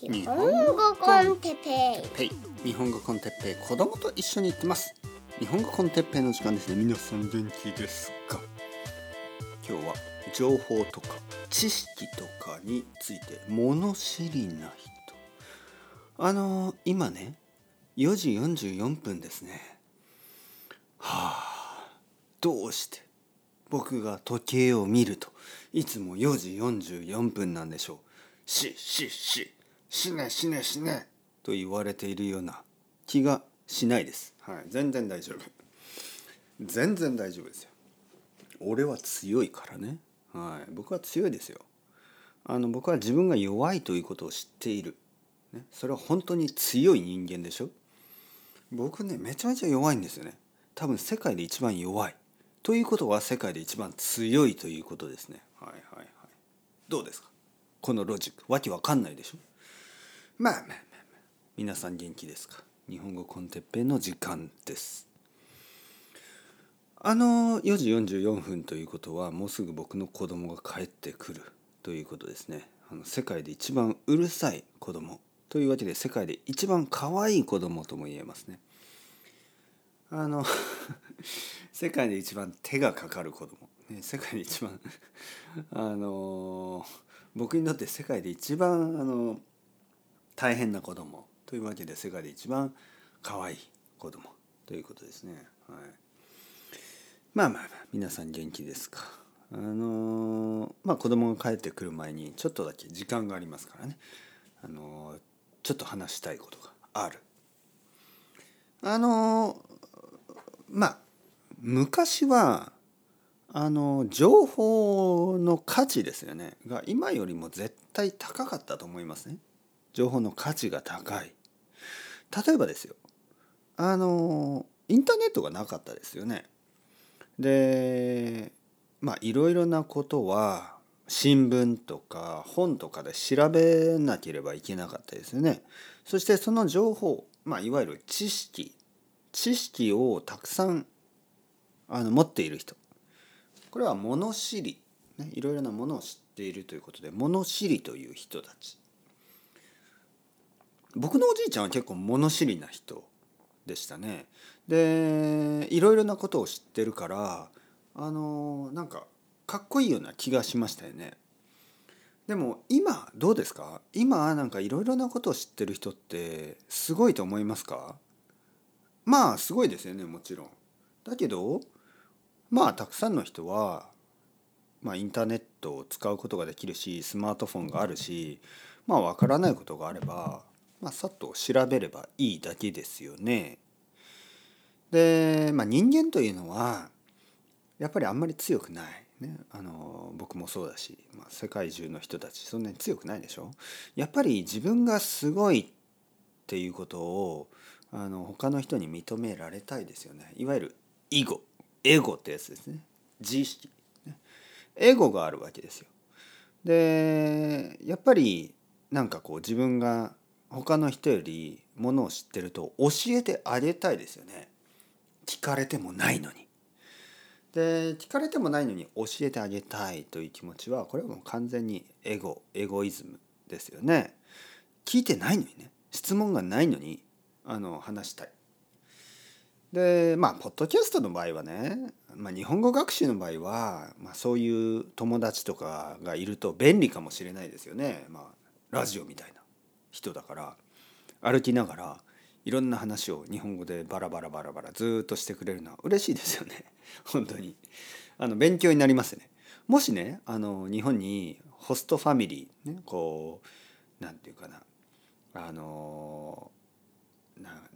日本語コンテッペイ。日本語コンテッペイ子供と一緒に行ってます。日本語コンテッペイの時間ですね皆さん元気ですか？今日は情報とか知識とかについて物知りな人。あのー今ね4時44分ですね。はあどうして僕が時計を見るといつも4時44分なんでしょう？ししし死ね死ね死ね。と言われているような気がしないです。はい全然大丈夫。全然大丈夫ですよ。俺は強いからね。はい。僕は強いですよ。あの僕は自分が弱いということを知っている、ね、それは本当に強い人間でしょ。僕ねめちゃめちゃ弱いんですよね。多分世界で一番弱い。ということは世界で一番強いということですね。はいはいはい。どうですか？このロジック。わけわかんないでしょ？まあまあまあまあ。皆さん元気ですか？日本語コンテッペの時間です。あの4時44分ということはもうすぐ僕の子供が帰ってくるということですね。あの世界で一番うるさい子供というわけで世界で一番可愛い子供とも言えますね。あの 世界で一番手がかかる子供、ね、世界で一番あの僕にとって世界で一番あの大変な子供というわけで世界で一番可愛い子供ということですね。はい、まあまあまあ皆さん元気ですか。あのーまあ子供が帰ってくる前にちょっとだけ時間がありますからね。あのーちょっと話したいことがある。あのーまあ昔はあの情報の価値ですよねが今よりも絶対高かったと思いますね情報の価値が高い。例えばですよ。あのインターネットがなかったですよね。でまあいろいろなことは新聞とか本とかで調べなければいけなかったですよね。そしてその情報まあいわゆる知識。知識をたくさんあの持っている人。これは物知り、ね、いろいろなものを知っているということで物知りという人たち。僕のおじいちゃんは結構物知りな人でしたね。でいろいろなことを知ってるからあのなんかかっこいいような気がしましたよね。でも今どうですか？今なんかいろいろなことを知ってる人ってすごいと思いますか？まあすごいですよねもちろん。だけどまあたくさんの人は、まあ、インターネットを使うことができるしスマートフォンがあるしまあ分からないことがあれば、まあ、さっと調べればいいだけですよね。で、まあ、人間というのはやっぱりあんまり強くない。ね、あの僕もそうだし、まあ、世界中の人たちそんなに強くないでしょ。やっぱり自分がすごいっていうことをあの他の人に認められたいですよね。いわゆる囲碁エゴってやつですね。自意識、ね、エゴがあるわけですよ。でやっぱりなんかこう自分が他の人よりものを知ってると教えてあげたいですよね。聞かれてもないのに。で聞かれてもないのに教えてあげたいという気持ちはこれはもう完全にエゴエゴイズムですよね。聞いてないのにね。質問がないのにあの話したい。でまあポッドキャストの場合はね、まあ、日本語学習の場合は、まあ、そういう友達とかがいると便利かもしれないですよね、まあ、ラジオみたいな。人だから歩きながらいろんな話を日本語でバラバラバラバラずっとしてくれるのは嬉しいですよね。本当に。あの勉強になりますね。もしねあの日本にホストファミリーねこうなんていうかな。あの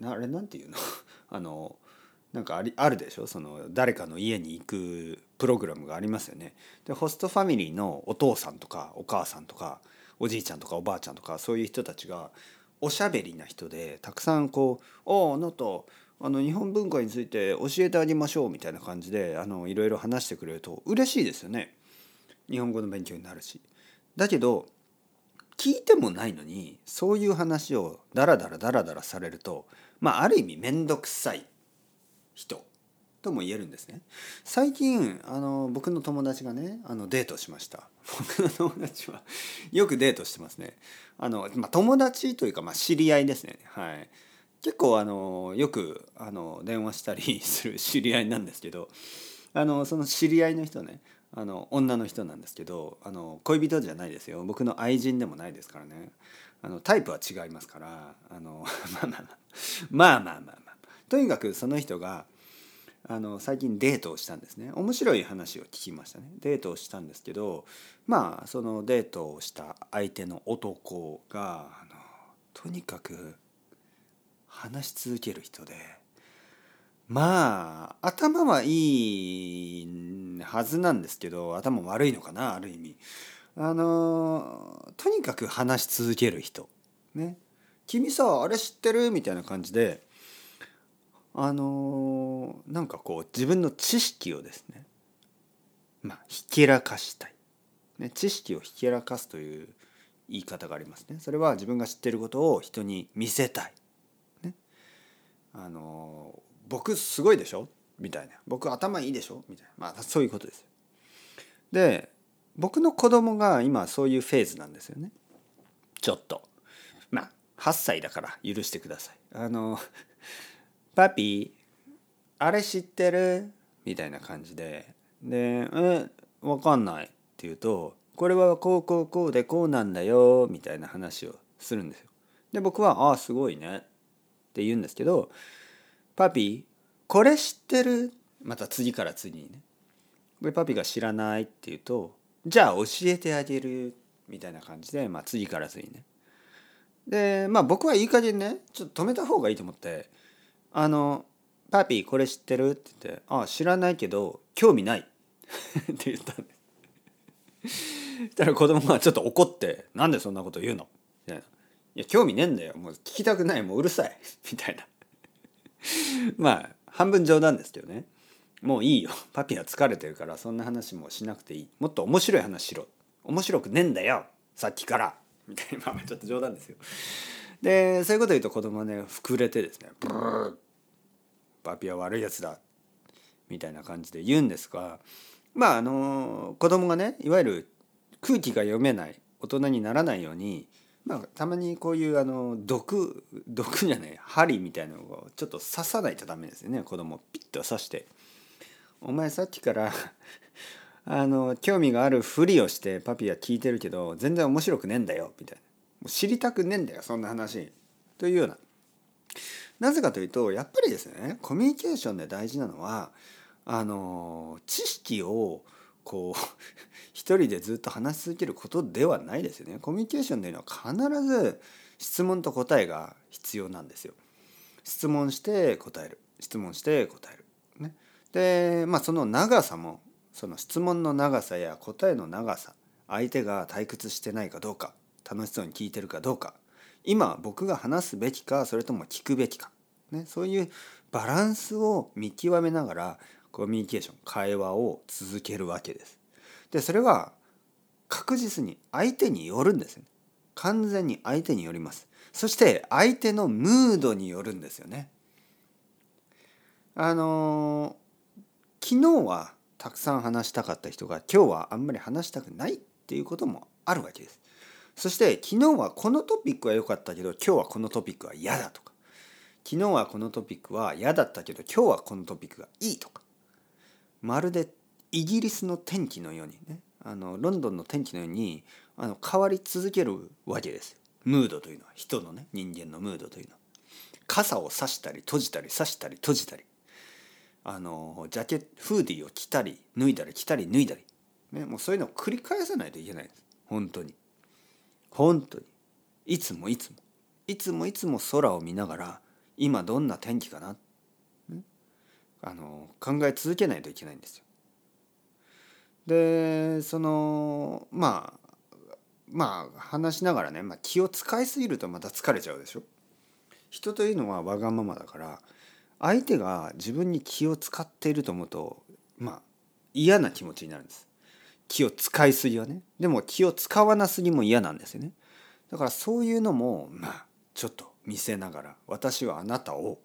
なあれなんていうの？あのなんかありあるでしょ？その誰かの家に行くプログラムがありますよね。でホストファミリーのお父さんとかお母さんとかおじいちゃんとかおばあちゃんとかそういう人たちがおしゃべりな人でたくさんこう「おおあなたあの日本文化について教えてあげましょう」みたいな感じであのいろいろ話してくれると嬉しいですよね。日本語の勉強になるし。だけど聞いてもないのにそういう話をダラダラダラダラされるとまあある意味面倒くさい人とも言えるんですね。最近あの僕の友達がねあのデートしました。僕の友達はよくデートしてますね。あの、まあ、友達というか、まあ、知り合いですね。はい。結構あのよくあの電話したり する知り合いなんですけどあのその知り合いの人ねあの女の人なんですけどあの恋人じゃないですよ。僕の愛人でもないですからね。あのタイプは違いますからあの まあまあまあまあまあまあまあ。とにかくその人があの最近デートをしたんですね。面白い話を聞きましたね。デートをしたんですけどまあそのデートをした相手の男があのとにかく話し続ける人でまあ頭はいいはずなんですけど頭悪いのかなある意味。あのとにかく話し続ける人。ね君さあれ知ってる？みたいな感じであのなんかこう自分の知識をですねまあひけらかしたい、ね、知識をひけらかすという言い方がありますね。それは自分が知ってることを人に見せたい、ね、あの僕すごいでしょ？みたいな。僕頭いいでしょ？みたいな。まあそういうことですで僕の子供が今そういうフェーズなんですよね。ちょっと。まあ8歳だから許してください。あの「パピーあれ知ってる?」みたいな感じで。で「えわかんない」って言うと「これはこうこうこうでこうなんだよ」みたいな話をするんですよ。で僕は「ああすごいね」って言うんですけどパピーこれ知ってる？また次から次にね。でパピが知らないって言うとじゃあ教えてあげるみたいな感じで、まあ、次から次にね。でまあ僕はいい加減ねちょっと止めた方がいいと思って「あのパピーこれ知ってる?」って言って「ああ知らないけど興味ない」って言ったんで。そしたら子供がちょっと怒って「なんでそんなこと言うの?」みたいな「いや興味ねえんだよ。もう聞きたくない。もううるさい」みたいな。まあ半分冗談ですけどね。もういいよ。パピは疲れてるからそんな話もしなくていい。もっと面白い話しろ。面白くねえんだよ。さっきから。みたいな。まあちょっと冗談ですよ。でそういうこと言うと子供はね膨れてですね。ブーパピは悪いやつだ。みたいな感じで言うんですがまああの子供がねいわゆる空気が読めない大人にならないようにまあ、たまにこういうあの毒毒じゃない針みたいなのをちょっと刺さないとダメですよね。子供ピッと刺して「お前さっきから あの興味があるふりをしてパピは聞いてるけど全然面白くねえんだよ」みたいな「もう知りたくねえんだよそんな話」というような。なぜかというとやっぱりですねコミュニケーションで大事なのはあの知識をこう 一人でずっと話し続けることではないですよね。コミュニケーションというのは必ず質問と答えが必要なんですよ。質問して答える質問して答える。ね、でまあその長さもその質問の長さや答えの長さ相手が退屈してないかどうか楽しそうに聞いてるかどうか今僕が話すべきかそれとも聞くべきか、ね、そういうバランスを見極めながらコミュニケーション会話を続けるわけです。でそれは確実に相手によるんですよね。完全に相手によります。そして相手のムードによるんですよね。あの昨日はたくさん話したかった人が今日はあんまり話したくないっていうこともあるわけです。そして昨日はこのトピックは良かったけど今日はこのトピックは嫌だとか。昨日はこのトピックは嫌だったけど今日はこのトピックがいいとか。まるでイギリスの天気のようにね。あのロンドンの天気のようにあの変わり続けるわけですムードというのは。人のね人間のムードというのは。傘を差したり閉じたり差したり閉じたり。あのジャケットフーディーを着たり脱いだり着たり脱いだり、ね、もうそういうのを繰り返さないといけないです。本当に。本当に。いつもいつも。いつもいつも空を見ながら今どんな天気かな、あの考え続けないといけないんですよ。でそのまあまあ話しながらね、まあ、気を使いすぎるとまた疲れちゃうでしょ。人というのはわがままだから相手が自分に気を使っていると思うとまあ嫌な気持ちになるんです。気を使いすぎはね。でも気を使わなすぎも嫌なんですよね。だからそういうのもまあちょっと見せながら私はあなたを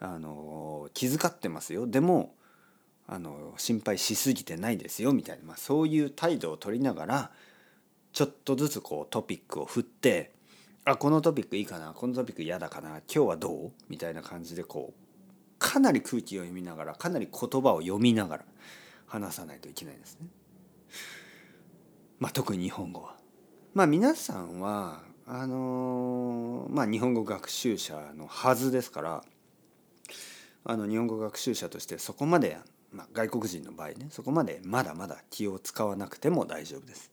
あの気遣ってますよ。でもあの心配しすぎてないですよみたいな、まあ、そういう態度を取りながらちょっとずつこうトピックを振ってあこのトピックいいかなこのトピック嫌だかな今日はどう？みたいな感じでこうかなり空気を読みながらかなり言葉を読みながら話さないといけないですね。まあ、特に日本語は。まあ皆さんはあの、まあ日本語学習者のはずですからあの日本語学習者としてそこまで、まあ、外国人の場合ねそこまでまだまだ気を使わなくても大丈夫です。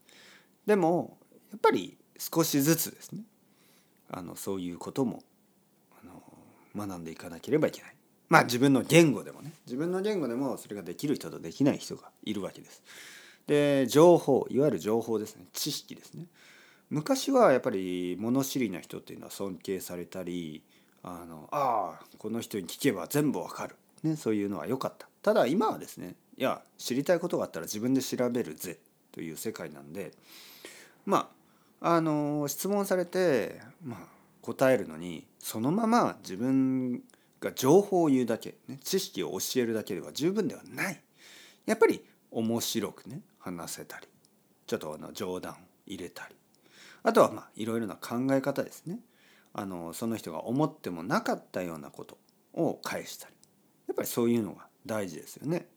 でもやっぱり少しずつですねあのそういうこともあの学んでいかなければいけない。まあ自分の言語でもね自分の言語でもそれができる人とできない人がいるわけです。で情報いわゆる情報ですね。知識ですね。昔はやっぱり物知りな人っていうのは尊敬されたりあのあこの人に聞けば全部わかる、ね、そういうのは良かった。ただ今はですねいや知りたいことがあったら自分で調べるぜ。という世界なんでまああの質問されて、まあ、答えるのにそのまま自分が情報を言うだけ、ね、知識を教えるだけでは十分ではない。やっぱり面白くね話せたりちょっとあの冗談入れたりあとはまあいろいろな考え方ですねあのその人が思ってもなかったようなことを返したりやっぱりそういうのが大事ですよね。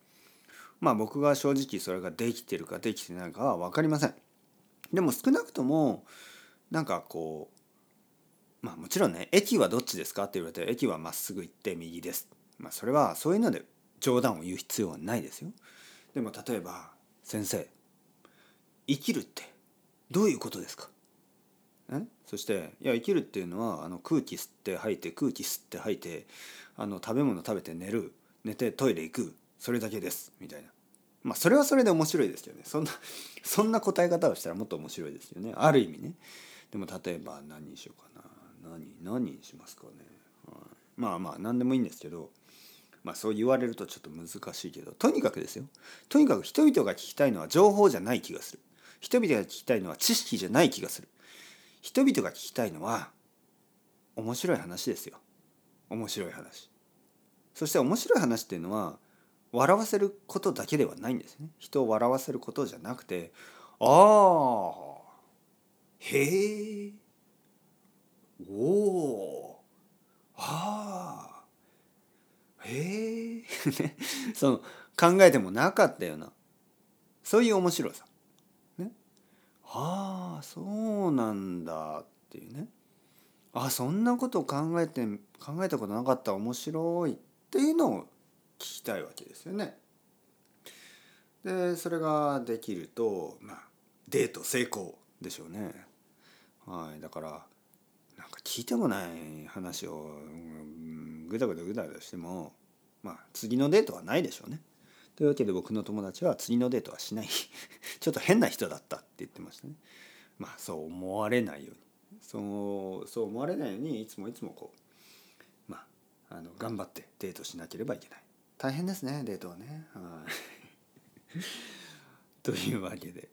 まあ僕が正直それができてるかできてないかは分かりません。でも少なくともなんかこうまあもちろんね「駅はどっちですか?」って言われて「駅はまっすぐ行って右です」まあそれはそういうので冗談を言う必要はないですよ。でも例えば「先生生きるってどういうことですか？え?」そしていや生きるっていうのはあの空気吸って吐いて空気吸って吐いてあの食べ物食べて寝る寝てトイレ行くそれだけですみたいな。まあそれはそれで面白いですけどね。そんな そんな答え方をしたらもっと面白いですよね。ある意味ね。でも例えば何にしようかな。何何にしますかね、はい、まあまあ何でもいいんですけどまあそう言われるとちょっと難しいけどとにかくですよ。とにかく人々が聞きたいのは情報じゃない気がする。人々が聞きたいのは知識じゃない気がする。人々が聞きたいのは面白い話ですよ。面白い話。そして面白い話っていうのは笑わせることだけではないんですね。人を笑わせることじゃなくてああへえおおああへえその考えてもなかったような。そういう面白さ。ね。ああそうなんだっていうね。あそんなこと考えて考えたことなかった面白いっていうのを聞きたいわけですよね。でそれができるとまあデート成功でしょうね。はい、だからなんか聞いてもない話をぐだぐだぐだぐだしてもまあ次のデートはないでしょうね。というわけで僕の友達は次のデートはしない ちょっと変な人だったって言ってましたね。まあそう思われないようにそうそう思われないようにいつもいつもこうまああの頑張ってデートしなければいけない。大変ですねデートはね。はい、というわけで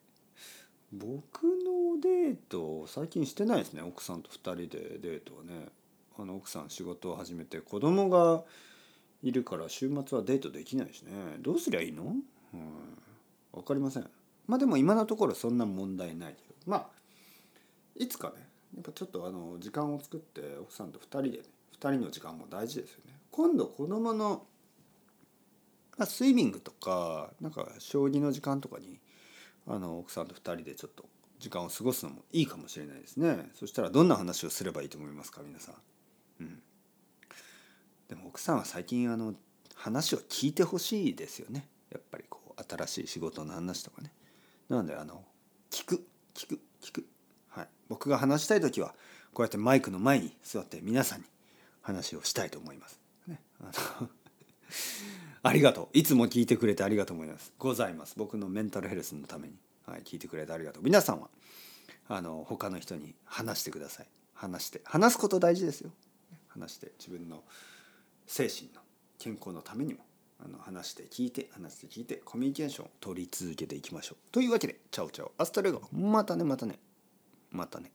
僕のデート最近してないですね奥さんと2人でデートはね。あの奥さん仕事を始めて子供がいるから週末はデートできないしね。どうすりゃいいの、うん、分かりません。まあでも今のところそんな問題ないけど。まあいつかね。やっぱちょっとあの時間を作って奥さんと2人でね。2人の時間も大事ですよね。今度子供のまあ、スイミングとかなんか将棋の時間とかにあの奥さんと2人でちょっと時間を過ごすのもいいかもしれないですね。そしたらどんな話をすればいいと思いますか皆さ。ん。でも奥さんは最近あの話を聞いてほしいですよね。やっぱりこう新しい仕事の話とかね。なのであの聞く聞く聞く。はい。僕が話したい時はこうやってマイクの前に座って皆さんに話をしたいと思います。ね、あの ありがとう。いつも聞いてくれてありがとうございます。ございます。僕のメンタルヘルスのために、はい、聞いてくれてありがとう。皆さんはあの他の人に話してください。話して。話すこと大事ですよ。話して自分の精神の健康のためにもあの話して聞いて話して聞いてコミュニケーションを取り続けていきましょう。というわけで chao chao hasta luego またねまたねまたね。